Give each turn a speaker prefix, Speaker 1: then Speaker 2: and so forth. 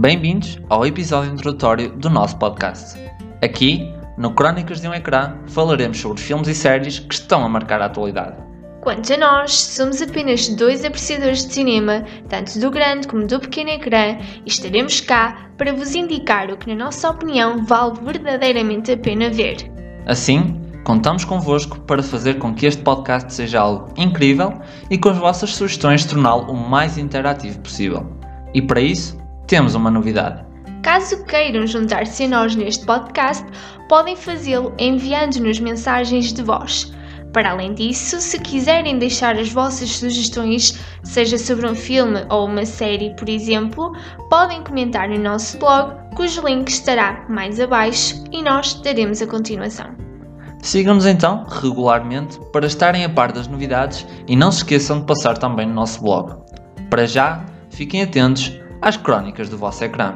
Speaker 1: Bem-vindos ao episódio introdutório do nosso podcast. Aqui, no Crónicas de um Ecrã, falaremos sobre filmes e séries que estão a marcar a atualidade.
Speaker 2: Quanto a nós, somos apenas dois apreciadores de cinema, tanto do grande como do pequeno ecrã, e estaremos cá para vos indicar o que, na nossa opinião, vale verdadeiramente a pena ver.
Speaker 1: Assim, contamos convosco para fazer com que este podcast seja algo incrível e com as vossas sugestões torná-lo o mais interativo possível. E para isso, temos uma novidade.
Speaker 2: Caso queiram juntar-se a nós neste podcast, podem fazê-lo enviando-nos mensagens de voz. Para além disso, se quiserem deixar as vossas sugestões, seja sobre um filme ou uma série, por exemplo, podem comentar no nosso blog, cujo link estará mais abaixo e nós daremos a continuação.
Speaker 1: Sigam-nos então regularmente para estarem a par das novidades e não se esqueçam de passar também no nosso blog. Para já, fiquem atentos as crónicas do vosso ecrã.